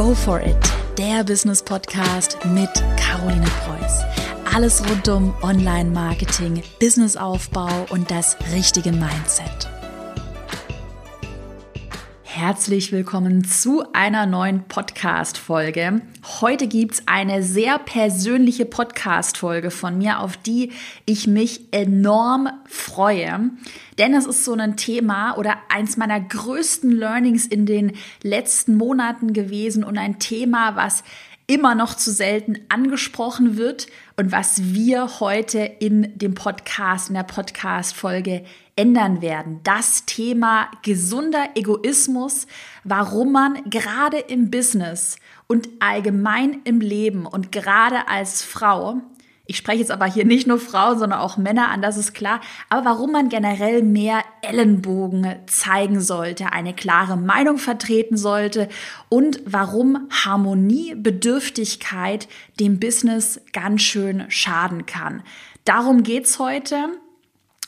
Go for it, der Business Podcast mit Caroline Preuß. Alles rund um Online-Marketing, Businessaufbau und das richtige Mindset. Herzlich willkommen zu einer neuen Podcast-Folge. Heute gibt's eine sehr persönliche Podcast-Folge von mir, auf die ich mich enorm freue. Denn es ist so ein Thema oder eins meiner größten Learnings in den letzten Monaten gewesen und ein Thema, was immer noch zu selten angesprochen wird und was wir heute in dem Podcast, in der Podcast-Folge ändern werden. Das Thema gesunder Egoismus, warum man gerade im Business und allgemein im Leben und gerade als Frau ich spreche jetzt aber hier nicht nur Frauen, sondern auch Männer an, das ist klar. Aber warum man generell mehr Ellenbogen zeigen sollte, eine klare Meinung vertreten sollte und warum Harmoniebedürftigkeit dem Business ganz schön schaden kann. Darum geht's heute.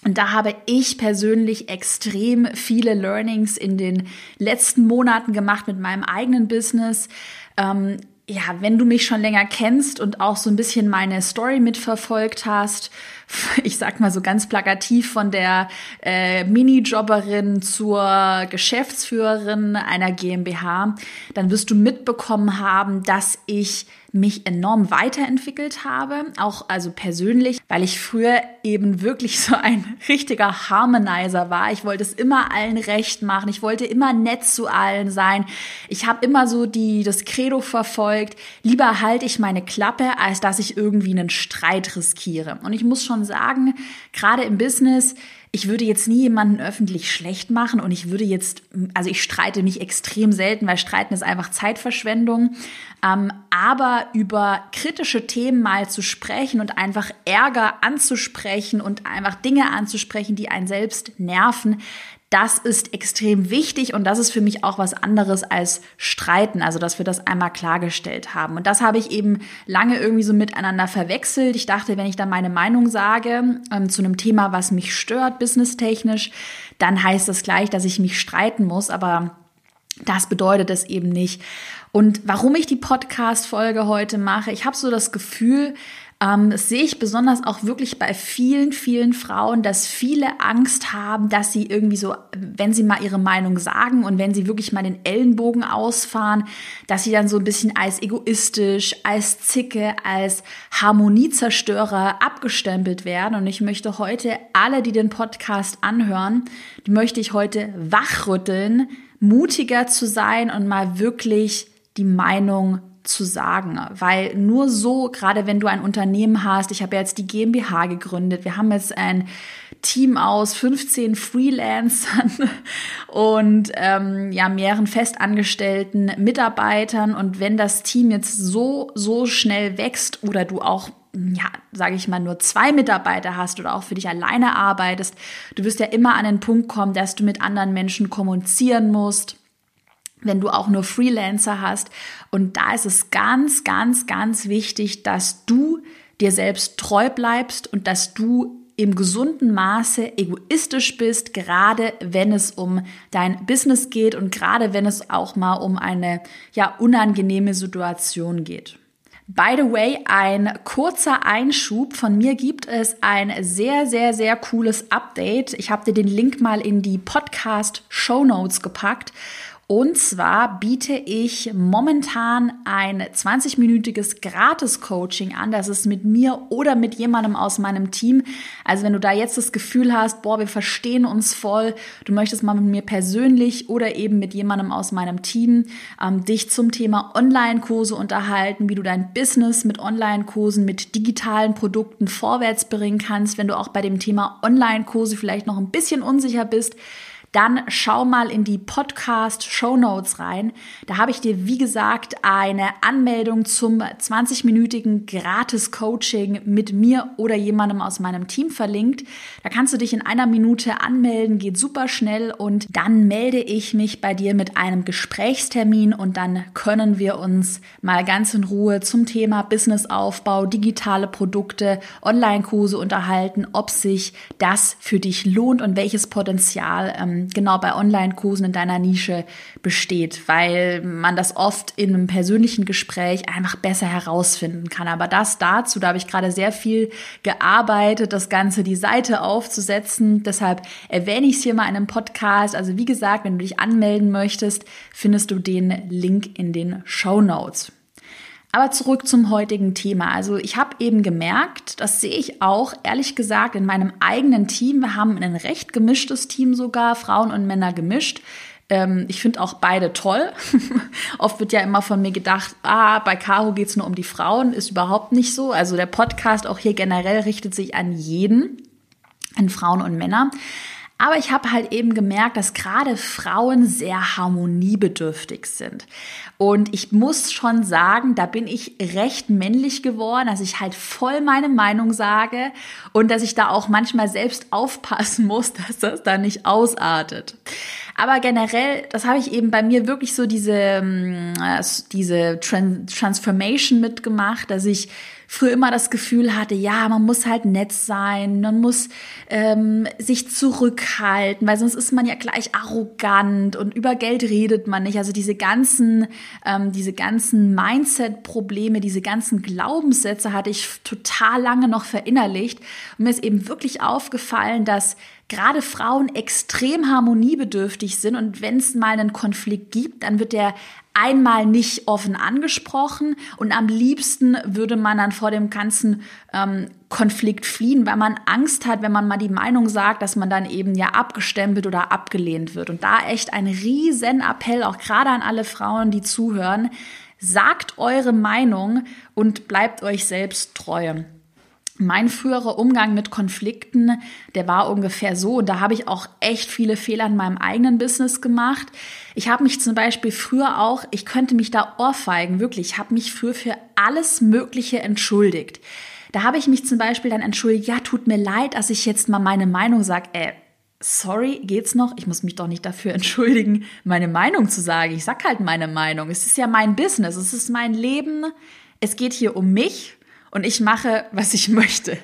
Und da habe ich persönlich extrem viele Learnings in den letzten Monaten gemacht mit meinem eigenen Business. Ähm, ja, wenn du mich schon länger kennst und auch so ein bisschen meine Story mitverfolgt hast, ich sag mal so ganz plakativ von der äh, Minijobberin zur Geschäftsführerin einer GmbH, dann wirst du mitbekommen haben, dass ich mich enorm weiterentwickelt habe, auch also persönlich, weil ich früher eben wirklich so ein richtiger Harmonizer war. Ich wollte es immer allen recht machen, ich wollte immer nett zu allen sein. Ich habe immer so die das Credo verfolgt, lieber halte ich meine Klappe, als dass ich irgendwie einen Streit riskiere. Und ich muss schon sagen, gerade im Business ich würde jetzt nie jemanden öffentlich schlecht machen und ich würde jetzt, also ich streite mich extrem selten, weil Streiten ist einfach Zeitverschwendung. Ähm, aber über kritische Themen mal zu sprechen und einfach Ärger anzusprechen und einfach Dinge anzusprechen, die einen selbst nerven, das ist extrem wichtig und das ist für mich auch was anderes als Streiten, also dass wir das einmal klargestellt haben. Und das habe ich eben lange irgendwie so miteinander verwechselt. Ich dachte, wenn ich dann meine Meinung sage ähm, zu einem Thema, was mich stört, businesstechnisch, dann heißt das gleich, dass ich mich streiten muss, aber das bedeutet es eben nicht. Und warum ich die Podcast-Folge heute mache, ich habe so das Gefühl, ähm, das sehe ich besonders auch wirklich bei vielen, vielen Frauen, dass viele Angst haben, dass sie irgendwie so, wenn sie mal ihre Meinung sagen und wenn sie wirklich mal den Ellenbogen ausfahren, dass sie dann so ein bisschen als egoistisch, als Zicke, als Harmoniezerstörer abgestempelt werden. Und ich möchte heute alle, die den Podcast anhören, die möchte ich heute wachrütteln, mutiger zu sein und mal wirklich die Meinung zu sagen, weil nur so, gerade wenn du ein Unternehmen hast, ich habe jetzt die GmbH gegründet, wir haben jetzt ein Team aus 15 Freelancern und ähm, ja mehreren festangestellten Mitarbeitern. Und wenn das Team jetzt so so schnell wächst oder du auch ja, sage ich mal, nur zwei Mitarbeiter hast oder auch für dich alleine arbeitest, du wirst ja immer an den Punkt kommen, dass du mit anderen Menschen kommunizieren musst wenn du auch nur Freelancer hast. Und da ist es ganz, ganz, ganz wichtig, dass du dir selbst treu bleibst und dass du im gesunden Maße egoistisch bist, gerade wenn es um dein Business geht und gerade wenn es auch mal um eine ja unangenehme Situation geht. By the way, ein kurzer Einschub. Von mir gibt es ein sehr, sehr, sehr cooles Update. Ich habe dir den Link mal in die Podcast Show Notes gepackt. Und zwar biete ich momentan ein 20-minütiges Gratis-Coaching an. Das ist mit mir oder mit jemandem aus meinem Team. Also wenn du da jetzt das Gefühl hast, boah, wir verstehen uns voll, du möchtest mal mit mir persönlich oder eben mit jemandem aus meinem Team ähm, dich zum Thema Online-Kurse unterhalten, wie du dein Business mit Online-Kursen, mit digitalen Produkten vorwärts bringen kannst. Wenn du auch bei dem Thema Online-Kurse vielleicht noch ein bisschen unsicher bist, dann schau mal in die Podcast Show Notes rein. Da habe ich dir, wie gesagt, eine Anmeldung zum 20-minütigen Gratis Coaching mit mir oder jemandem aus meinem Team verlinkt. Da kannst du dich in einer Minute anmelden, geht super schnell und dann melde ich mich bei dir mit einem Gesprächstermin und dann können wir uns mal ganz in Ruhe zum Thema Businessaufbau, digitale Produkte, Online-Kurse unterhalten, ob sich das für dich lohnt und welches Potenzial ähm, genau bei Online-Kursen in deiner Nische besteht, weil man das oft in einem persönlichen Gespräch einfach besser herausfinden kann. Aber das dazu, da habe ich gerade sehr viel gearbeitet, das Ganze die Seite aufzusetzen. Deshalb erwähne ich es hier mal in einem Podcast. Also wie gesagt, wenn du dich anmelden möchtest, findest du den Link in den Show Notes. Aber zurück zum heutigen Thema. Also ich habe eben gemerkt, das sehe ich auch ehrlich gesagt in meinem eigenen Team. Wir haben ein recht gemischtes Team sogar, Frauen und Männer gemischt. Ähm, ich finde auch beide toll. Oft wird ja immer von mir gedacht, ah, bei Caro geht es nur um die Frauen. Ist überhaupt nicht so. Also der Podcast auch hier generell richtet sich an jeden, an Frauen und Männer. Aber ich habe halt eben gemerkt, dass gerade Frauen sehr harmoniebedürftig sind. Und ich muss schon sagen, da bin ich recht männlich geworden, dass ich halt voll meine Meinung sage und dass ich da auch manchmal selbst aufpassen muss, dass das da nicht ausartet. Aber generell, das habe ich eben bei mir wirklich so diese, ähm, diese Transformation mitgemacht, dass ich früher immer das Gefühl hatte, ja, man muss halt nett sein, man muss ähm, sich zurückhalten, weil sonst ist man ja gleich arrogant und über Geld redet man nicht. Also diese ganzen, ähm, diese ganzen Mindset-Probleme, diese ganzen Glaubenssätze hatte ich total lange noch verinnerlicht. Und mir ist eben wirklich aufgefallen, dass gerade Frauen extrem harmoniebedürftig sind und wenn es mal einen Konflikt gibt, dann wird der einmal nicht offen angesprochen und am liebsten würde man dann vor dem ganzen ähm, Konflikt fliehen, weil man Angst hat, wenn man mal die Meinung sagt, dass man dann eben ja abgestempelt oder abgelehnt wird. Und da echt ein riesen Appell, auch gerade an alle Frauen, die zuhören, sagt eure Meinung und bleibt euch selbst treu mein früherer Umgang mit Konflikten, der war ungefähr so. Und da habe ich auch echt viele Fehler in meinem eigenen Business gemacht. Ich habe mich zum Beispiel früher auch, ich könnte mich da ohrfeigen, wirklich, ich habe mich früher für alles Mögliche entschuldigt. Da habe ich mich zum Beispiel dann entschuldigt, ja, tut mir leid, dass ich jetzt mal meine Meinung sage, äh, sorry, geht's noch? Ich muss mich doch nicht dafür entschuldigen, meine Meinung zu sagen. Ich sag halt meine Meinung. Es ist ja mein Business, es ist mein Leben. Es geht hier um mich und ich mache, was ich möchte.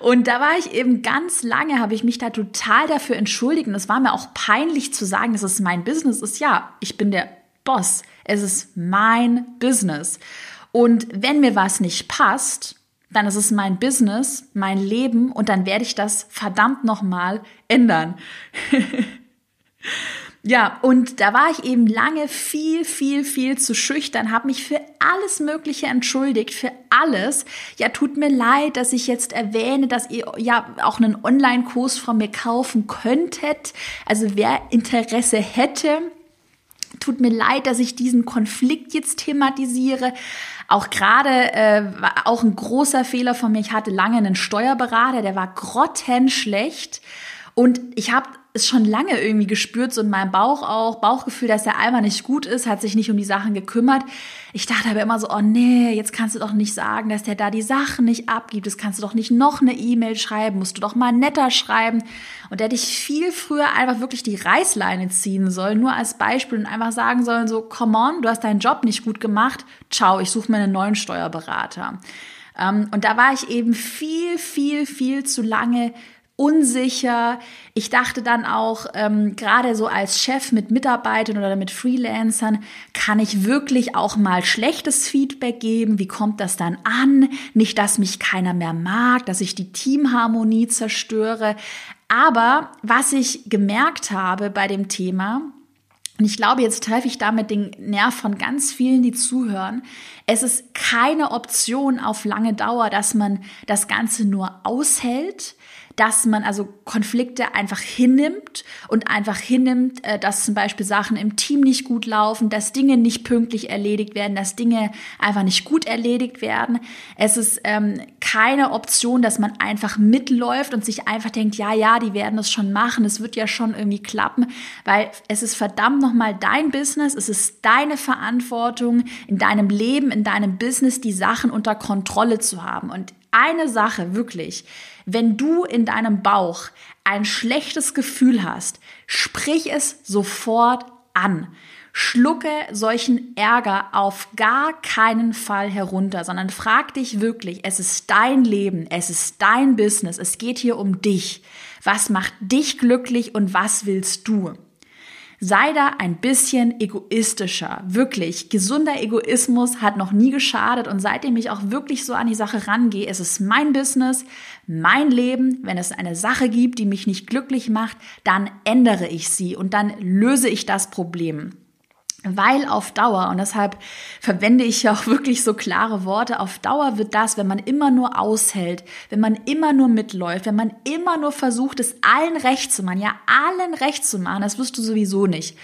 und da war ich eben ganz lange, habe ich mich da total dafür entschuldigt. Und es war mir auch peinlich zu sagen, dass es mein Business ist. Ja, ich bin der Boss. Es ist mein Business. Und wenn mir was nicht passt, dann ist es mein Business, mein Leben und dann werde ich das verdammt nochmal ändern. Ja, und da war ich eben lange viel, viel, viel zu schüchtern, habe mich für alles Mögliche entschuldigt, für alles. Ja, tut mir leid, dass ich jetzt erwähne, dass ihr ja auch einen Online-Kurs von mir kaufen könntet. Also wer Interesse hätte, tut mir leid, dass ich diesen Konflikt jetzt thematisiere. Auch gerade äh, war auch ein großer Fehler von mir. Ich hatte lange einen Steuerberater, der war grottenschlecht. Und ich habe es schon lange irgendwie gespürt, so in meinem Bauch auch, Bauchgefühl, dass der Eimer nicht gut ist, hat sich nicht um die Sachen gekümmert. Ich dachte aber immer so, oh nee, jetzt kannst du doch nicht sagen, dass der da die Sachen nicht abgibt. Das kannst du doch nicht noch eine E-Mail schreiben, musst du doch mal netter schreiben. Und der hätte ich viel früher einfach wirklich die Reißleine ziehen sollen, nur als Beispiel und einfach sagen sollen, so, come on, du hast deinen Job nicht gut gemacht, ciao, ich suche mir einen neuen Steuerberater. Ähm, und da war ich eben viel, viel, viel zu lange unsicher. Ich dachte dann auch, ähm, gerade so als Chef mit Mitarbeitern oder mit Freelancern, kann ich wirklich auch mal schlechtes Feedback geben? Wie kommt das dann an? Nicht, dass mich keiner mehr mag, dass ich die Teamharmonie zerstöre. Aber was ich gemerkt habe bei dem Thema, und ich glaube, jetzt treffe ich damit den Nerv von ganz vielen, die zuhören. Es ist keine Option auf lange Dauer, dass man das Ganze nur aushält, dass man also Konflikte einfach hinnimmt und einfach hinnimmt, äh, dass zum Beispiel Sachen im Team nicht gut laufen, dass Dinge nicht pünktlich erledigt werden, dass Dinge einfach nicht gut erledigt werden. Es ist ähm, keine Option, dass man einfach mitläuft und sich einfach denkt, ja, ja, die werden es schon machen, es wird ja schon irgendwie klappen, weil es ist verdammt nochmal dein Business, es ist deine Verantwortung in deinem Leben, in deinem Business, die Sachen unter Kontrolle zu haben. Und eine Sache wirklich, wenn du in deinem Bauch ein schlechtes Gefühl hast, sprich es sofort an. Schlucke solchen Ärger auf gar keinen Fall herunter, sondern frag dich wirklich, es ist dein Leben, es ist dein Business, es geht hier um dich. Was macht dich glücklich und was willst du? Sei da ein bisschen egoistischer. Wirklich. Gesunder Egoismus hat noch nie geschadet und seitdem ich auch wirklich so an die Sache rangehe, es ist mein Business, mein Leben. Wenn es eine Sache gibt, die mich nicht glücklich macht, dann ändere ich sie und dann löse ich das Problem. Weil auf Dauer, und deshalb verwende ich ja auch wirklich so klare Worte, auf Dauer wird das, wenn man immer nur aushält, wenn man immer nur mitläuft, wenn man immer nur versucht, es allen recht zu machen, ja, allen recht zu machen, das wirst du sowieso nicht.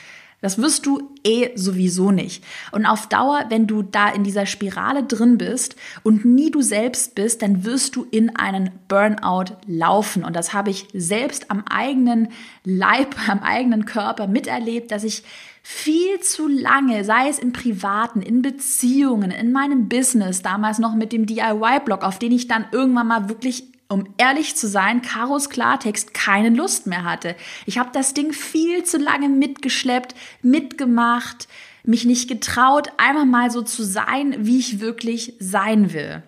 Das wirst du eh sowieso nicht. Und auf Dauer, wenn du da in dieser Spirale drin bist und nie du selbst bist, dann wirst du in einen Burnout laufen. Und das habe ich selbst am eigenen Leib, am eigenen Körper miterlebt, dass ich viel zu lange, sei es in privaten, in Beziehungen, in meinem Business, damals noch mit dem DIY-Blog, auf den ich dann irgendwann mal wirklich um ehrlich zu sein, Karos Klartext keine Lust mehr hatte. Ich habe das Ding viel zu lange mitgeschleppt, mitgemacht, mich nicht getraut, einmal mal so zu sein, wie ich wirklich sein will.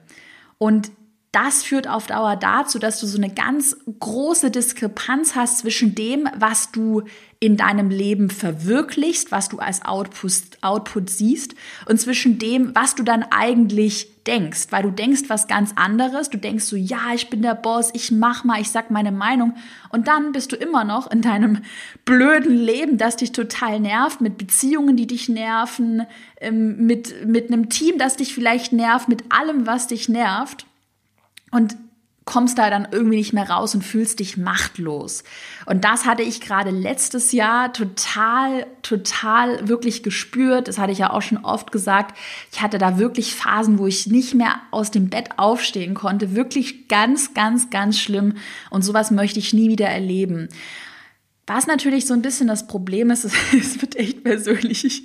Und das führt auf Dauer dazu, dass du so eine ganz große Diskrepanz hast zwischen dem, was du in deinem Leben verwirklichst, was du als Output, Output siehst und zwischen dem, was du dann eigentlich denkst, weil du denkst was ganz anderes, du denkst so, ja, ich bin der Boss, ich mach mal, ich sag meine Meinung. Und dann bist du immer noch in deinem blöden Leben, das dich total nervt, mit Beziehungen, die dich nerven, ähm, mit, mit einem Team, das dich vielleicht nervt, mit allem, was dich nervt und kommst da dann irgendwie nicht mehr raus und fühlst dich machtlos. Und das hatte ich gerade letztes Jahr total, total wirklich gespürt. Das hatte ich ja auch schon oft gesagt. Ich hatte da wirklich Phasen, wo ich nicht mehr aus dem Bett aufstehen konnte. Wirklich ganz, ganz, ganz schlimm. Und sowas möchte ich nie wieder erleben. Was natürlich so ein bisschen das Problem ist, es wird echt persönlich. Ich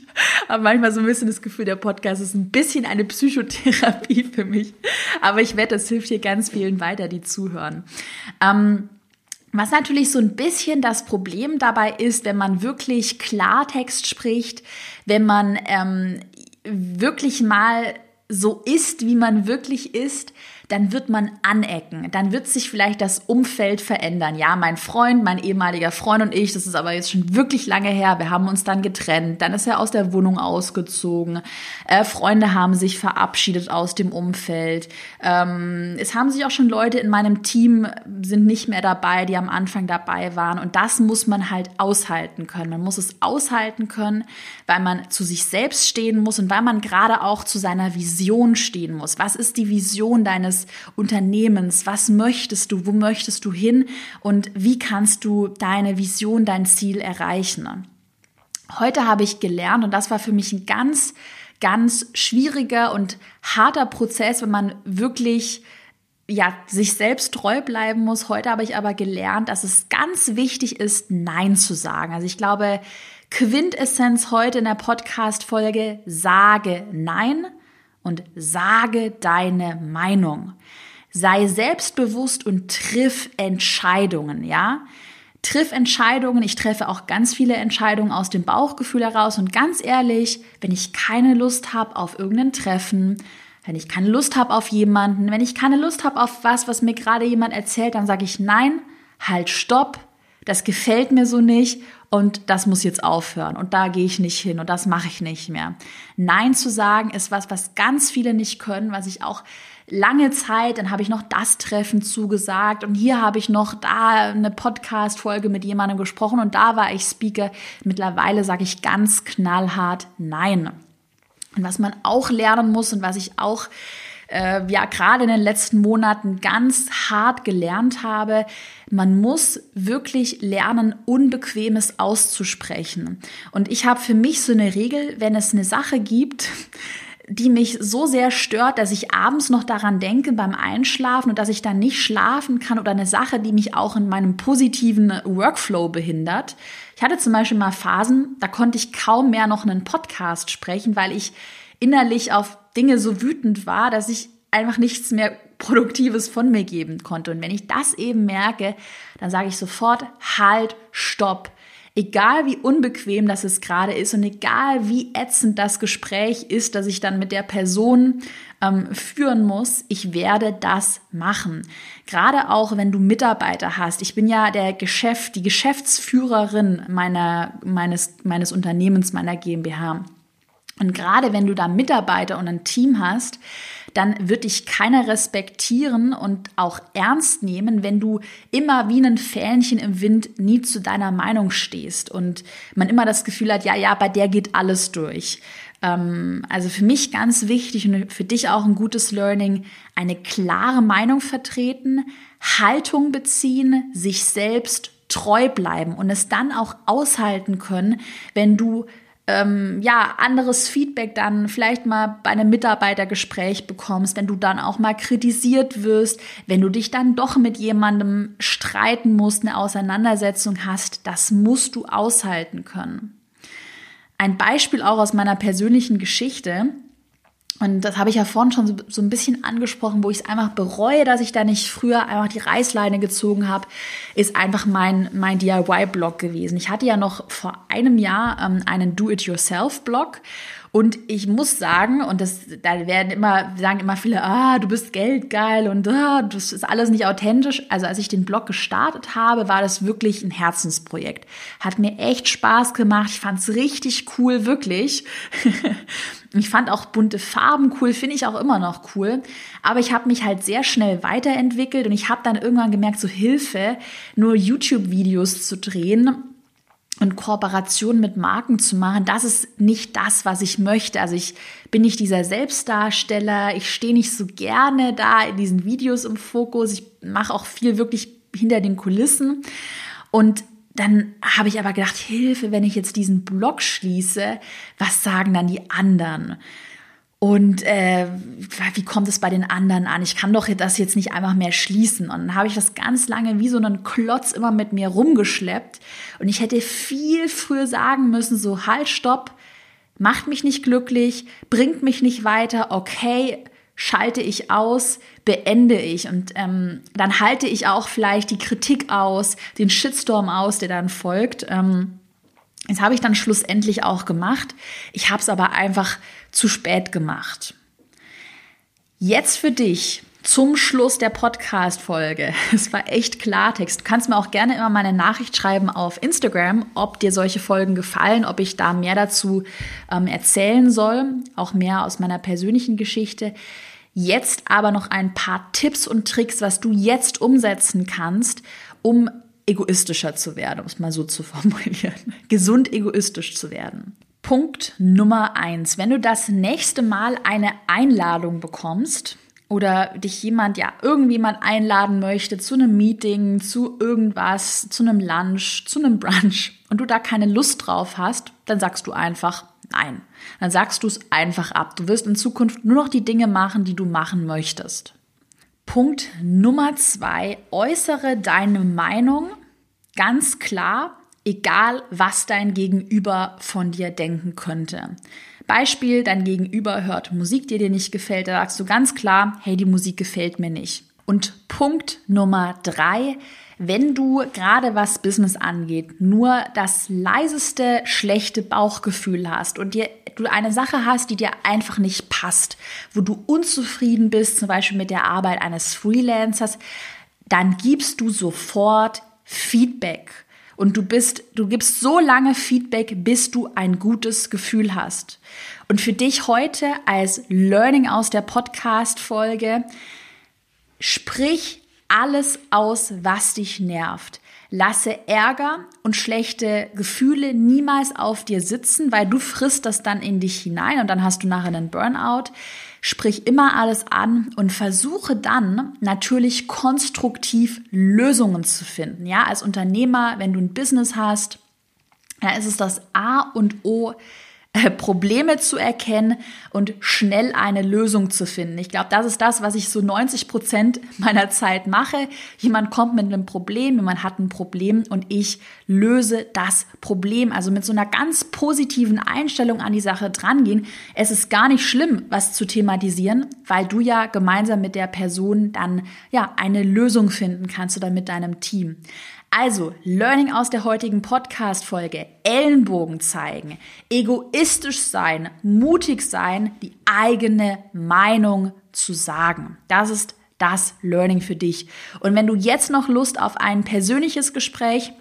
habe manchmal so ein bisschen das Gefühl, der Podcast ist ein bisschen eine Psychotherapie für mich. Aber ich wette, das hilft hier ganz vielen weiter, die zuhören. Ähm, was natürlich so ein bisschen das Problem dabei ist, wenn man wirklich Klartext spricht, wenn man ähm, wirklich mal so ist, wie man wirklich ist, dann wird man anecken, dann wird sich vielleicht das Umfeld verändern. Ja, mein Freund, mein ehemaliger Freund und ich, das ist aber jetzt schon wirklich lange her, wir haben uns dann getrennt, dann ist er aus der Wohnung ausgezogen, äh, Freunde haben sich verabschiedet aus dem Umfeld, ähm, es haben sich auch schon Leute in meinem Team sind nicht mehr dabei, die am Anfang dabei waren und das muss man halt aushalten können. Man muss es aushalten können, weil man zu sich selbst stehen muss und weil man gerade auch zu seiner Vision stehen muss. Was ist die Vision deines Unternehmens. Was möchtest du? Wo möchtest du hin? Und wie kannst du deine Vision, dein Ziel erreichen? Heute habe ich gelernt, und das war für mich ein ganz, ganz schwieriger und harter Prozess, wenn man wirklich ja, sich selbst treu bleiben muss. Heute habe ich aber gelernt, dass es ganz wichtig ist, Nein zu sagen. Also ich glaube, Quintessenz heute in der Podcast-Folge, sage Nein und sage deine Meinung. Sei selbstbewusst und triff Entscheidungen, ja? Triff Entscheidungen. Ich treffe auch ganz viele Entscheidungen aus dem Bauchgefühl heraus. Und ganz ehrlich, wenn ich keine Lust habe auf irgendein Treffen, wenn ich keine Lust habe auf jemanden, wenn ich keine Lust habe auf was, was mir gerade jemand erzählt, dann sage ich nein, halt, stopp, das gefällt mir so nicht und das muss jetzt aufhören und da gehe ich nicht hin und das mache ich nicht mehr. Nein zu sagen ist was, was ganz viele nicht können, was ich auch lange Zeit, dann habe ich noch das Treffen zugesagt und hier habe ich noch da eine Podcast-Folge mit jemandem gesprochen und da war ich Speaker. Mittlerweile sage ich ganz knallhart Nein. Und was man auch lernen muss und was ich auch äh, ja gerade in den letzten Monaten ganz hart gelernt habe, man muss wirklich lernen, Unbequemes auszusprechen. Und ich habe für mich so eine Regel, wenn es eine Sache gibt, die mich so sehr stört, dass ich abends noch daran denke beim Einschlafen und dass ich dann nicht schlafen kann oder eine Sache, die mich auch in meinem positiven Workflow behindert. Ich hatte zum Beispiel mal Phasen, da konnte ich kaum mehr noch einen Podcast sprechen, weil ich innerlich auf Dinge so wütend war, dass ich einfach nichts mehr Produktives von mir geben konnte. Und wenn ich das eben merke, dann sage ich sofort, halt, stopp. Egal wie unbequem das es gerade ist und egal wie ätzend das Gespräch ist, das ich dann mit der Person ähm, führen muss, ich werde das machen. Gerade auch, wenn du Mitarbeiter hast. Ich bin ja der Geschäft, die Geschäftsführerin meiner, meines, meines Unternehmens, meiner GmbH. Und gerade wenn du da Mitarbeiter und ein Team hast, dann wird dich keiner respektieren und auch ernst nehmen, wenn du immer wie ein Fähnchen im Wind nie zu deiner Meinung stehst und man immer das Gefühl hat, ja, ja, bei der geht alles durch. Ähm, also für mich ganz wichtig und für dich auch ein gutes Learning, eine klare Meinung vertreten, Haltung beziehen, sich selbst treu bleiben und es dann auch aushalten können, wenn du ähm, ja, anderes Feedback dann vielleicht mal bei einem Mitarbeitergespräch bekommst, wenn du dann auch mal kritisiert wirst, wenn du dich dann doch mit jemandem streiten musst, eine Auseinandersetzung hast, das musst du aushalten können. Ein Beispiel auch aus meiner persönlichen Geschichte. Und das habe ich ja vorhin schon so, ein bisschen angesprochen, wo ich es einfach bereue, dass ich da nicht früher einfach die Reißleine gezogen habe, ist einfach mein, mein DIY-Blog gewesen. Ich hatte ja noch vor einem Jahr ähm, einen Do-it-yourself-Blog und ich muss sagen, und das, da werden immer, sagen immer viele, ah, du bist geldgeil und ah, das ist alles nicht authentisch. Also als ich den Blog gestartet habe, war das wirklich ein Herzensprojekt. Hat mir echt Spaß gemacht. Ich fand es richtig cool, wirklich. ich fand auch bunte Farben cool, finde ich auch immer noch cool. Aber ich habe mich halt sehr schnell weiterentwickelt und ich habe dann irgendwann gemerkt, so Hilfe, nur YouTube-Videos zu drehen und Kooperation mit Marken zu machen, das ist nicht das, was ich möchte. Also ich bin nicht dieser Selbstdarsteller, ich stehe nicht so gerne da in diesen Videos im Fokus, ich mache auch viel wirklich hinter den Kulissen und dann habe ich aber gedacht, Hilfe, wenn ich jetzt diesen Blog schließe, was sagen dann die anderen? Und äh, wie kommt es bei den anderen an? Ich kann doch das jetzt nicht einfach mehr schließen. Und dann habe ich das ganz lange wie so einen Klotz immer mit mir rumgeschleppt. Und ich hätte viel früher sagen müssen, so halt, stopp, macht mich nicht glücklich, bringt mich nicht weiter, okay, schalte ich aus, beende ich. Und ähm, dann halte ich auch vielleicht die Kritik aus, den Shitstorm aus, der dann folgt. Ähm, das habe ich dann schlussendlich auch gemacht. Ich habe es aber einfach zu spät gemacht. Jetzt für dich zum Schluss der Podcast-Folge. Es war echt Klartext. Du kannst mir auch gerne immer meine Nachricht schreiben auf Instagram, ob dir solche Folgen gefallen, ob ich da mehr dazu ähm, erzählen soll, auch mehr aus meiner persönlichen Geschichte. Jetzt aber noch ein paar Tipps und Tricks, was du jetzt umsetzen kannst, um egoistischer zu werden, um es mal so zu formulieren. Gesund egoistisch zu werden. Punkt Nummer eins. Wenn du das nächste Mal eine Einladung bekommst oder dich jemand ja irgendwie mal einladen möchte zu einem Meeting, zu irgendwas, zu einem Lunch, zu einem Brunch und du da keine Lust drauf hast, dann sagst du einfach nein. Dann sagst du es einfach ab. Du wirst in Zukunft nur noch die Dinge machen, die du machen möchtest. Punkt Nummer zwei, äußere deine Meinung ganz klar, egal was dein Gegenüber von dir denken könnte. Beispiel, dein Gegenüber hört Musik, die dir nicht gefällt, da sagst du ganz klar, hey, die Musik gefällt mir nicht. Und Punkt Nummer drei, wenn du gerade was Business angeht, nur das leiseste schlechte Bauchgefühl hast und dir du eine Sache hast, die dir einfach nicht passt, wo du unzufrieden bist, zum Beispiel mit der Arbeit eines Freelancers, dann gibst du sofort Feedback. Und du bist, du gibst so lange Feedback, bis du ein gutes Gefühl hast. Und für dich heute als Learning aus der Podcast-Folge, sprich alles aus, was dich nervt. Lasse Ärger und schlechte Gefühle niemals auf dir sitzen, weil du frisst das dann in dich hinein und dann hast du nachher einen Burnout. Sprich immer alles an und versuche dann natürlich konstruktiv Lösungen zu finden. Ja, als Unternehmer, wenn du ein Business hast, da ist es das A und O, Probleme zu erkennen und schnell eine Lösung zu finden. Ich glaube, das ist das, was ich so 90 Prozent meiner Zeit mache. Jemand kommt mit einem Problem, jemand hat ein Problem und ich löse das Problem. Also mit so einer ganz positiven Einstellung an die Sache drangehen. Es ist gar nicht schlimm, was zu thematisieren, weil du ja gemeinsam mit der Person dann ja eine Lösung finden kannst oder mit deinem Team. Also, Learning aus der heutigen Podcast-Folge. Ellenbogen zeigen, egoistisch sein, mutig sein, die eigene Meinung zu sagen. Das ist das Learning für dich. Und wenn du jetzt noch Lust auf ein persönliches Gespräch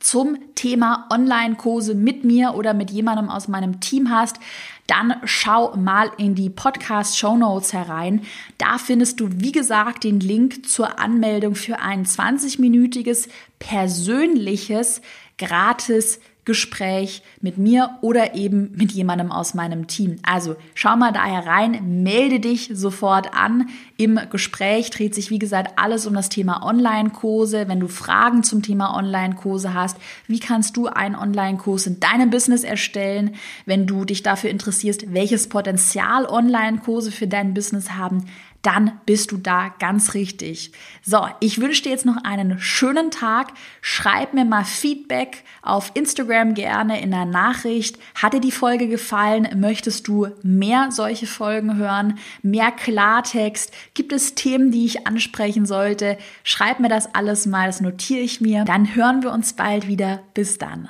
zum Thema Online-Kurse mit mir oder mit jemandem aus meinem Team hast, dann schau mal in die Podcast-Show Notes herein. Da findest du, wie gesagt, den Link zur Anmeldung für ein 20-minütiges persönliches, gratis Gespräch mit mir oder eben mit jemandem aus meinem Team. Also schau mal daher rein, melde dich sofort an. Im Gespräch dreht sich, wie gesagt, alles um das Thema Online-Kurse. Wenn du Fragen zum Thema Online-Kurse hast, wie kannst du einen Online-Kurs in deinem Business erstellen? Wenn du dich dafür interessierst, welches Potenzial Online-Kurse für dein Business haben, dann bist du da ganz richtig. So, ich wünsche dir jetzt noch einen schönen Tag. Schreib mir mal Feedback auf Instagram gerne in der Nachricht. Hat dir die Folge gefallen? Möchtest du mehr solche Folgen hören? Mehr Klartext? Gibt es Themen, die ich ansprechen sollte? Schreib mir das alles mal, das notiere ich mir. Dann hören wir uns bald wieder. Bis dann.